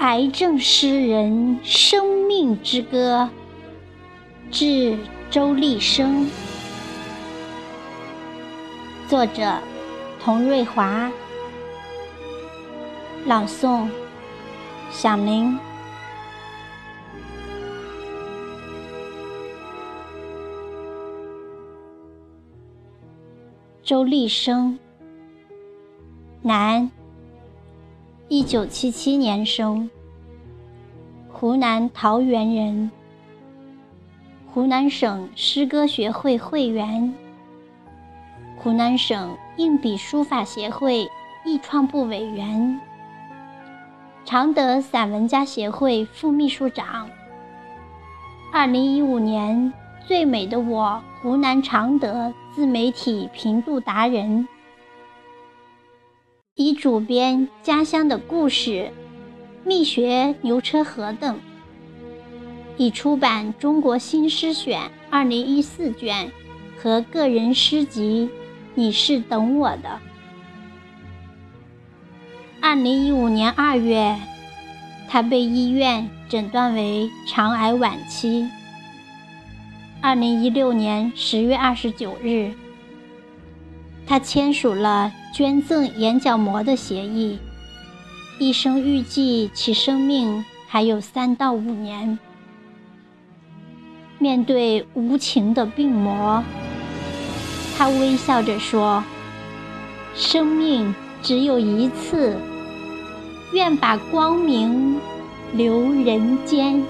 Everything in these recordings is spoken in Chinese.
癌症诗人生命之歌，致周立生。作者：童瑞华。朗诵：小明。周立生，男，一九七七年生，湖南桃源人，湖南省诗歌学会会员，湖南省硬笔书法协会艺创部委员，常德散文家协会副秘书长。二零一五年。最美的我，湖南常德自媒体评度达人，已主编《家乡的故事》《蜜学牛车河》等，已出版《中国新诗选》二零一四卷和个人诗集《你是等我的》。二零一五年二月，他被医院诊断为肠癌晚期。二零一六年十月二十九日，他签署了捐赠眼角膜的协议。医生预计其生命还有三到五年。面对无情的病魔，他微笑着说：“生命只有一次，愿把光明留人间。”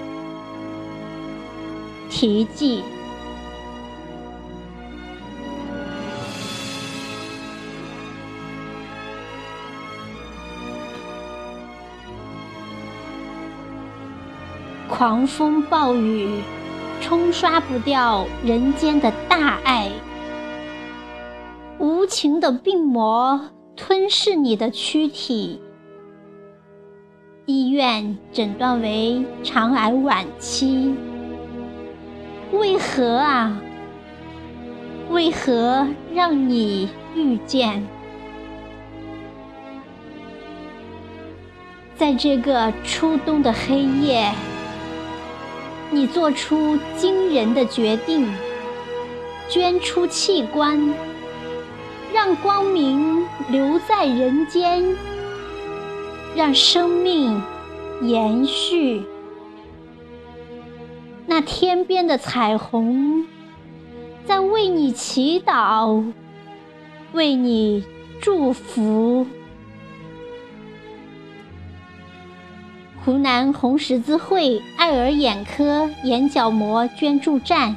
题记。狂风暴雨冲刷不掉人间的大爱，无情的病魔吞噬你的躯体。医院诊断为肠癌晚期，为何啊？为何让你遇见？在这个初冬的黑夜？你做出惊人的决定，捐出器官，让光明留在人间，让生命延续。那天边的彩虹在为你祈祷，为你祝福。湖南红十字会爱尔眼科眼角膜捐助站，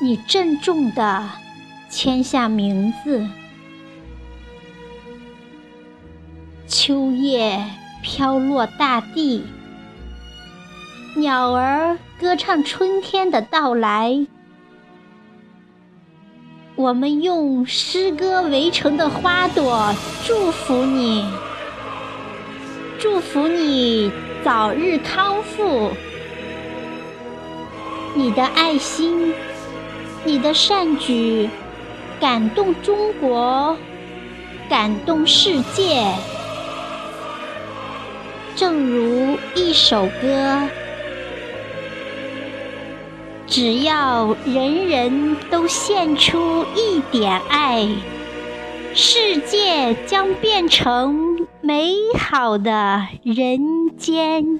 你郑重地签下名字。秋叶飘落大地，鸟儿歌唱春天的到来。我们用诗歌围成的花朵祝福你。祝福你早日康复。你的爱心，你的善举，感动中国，感动世界。正如一首歌，只要人人都献出一点爱，世界将变成。美好的人间。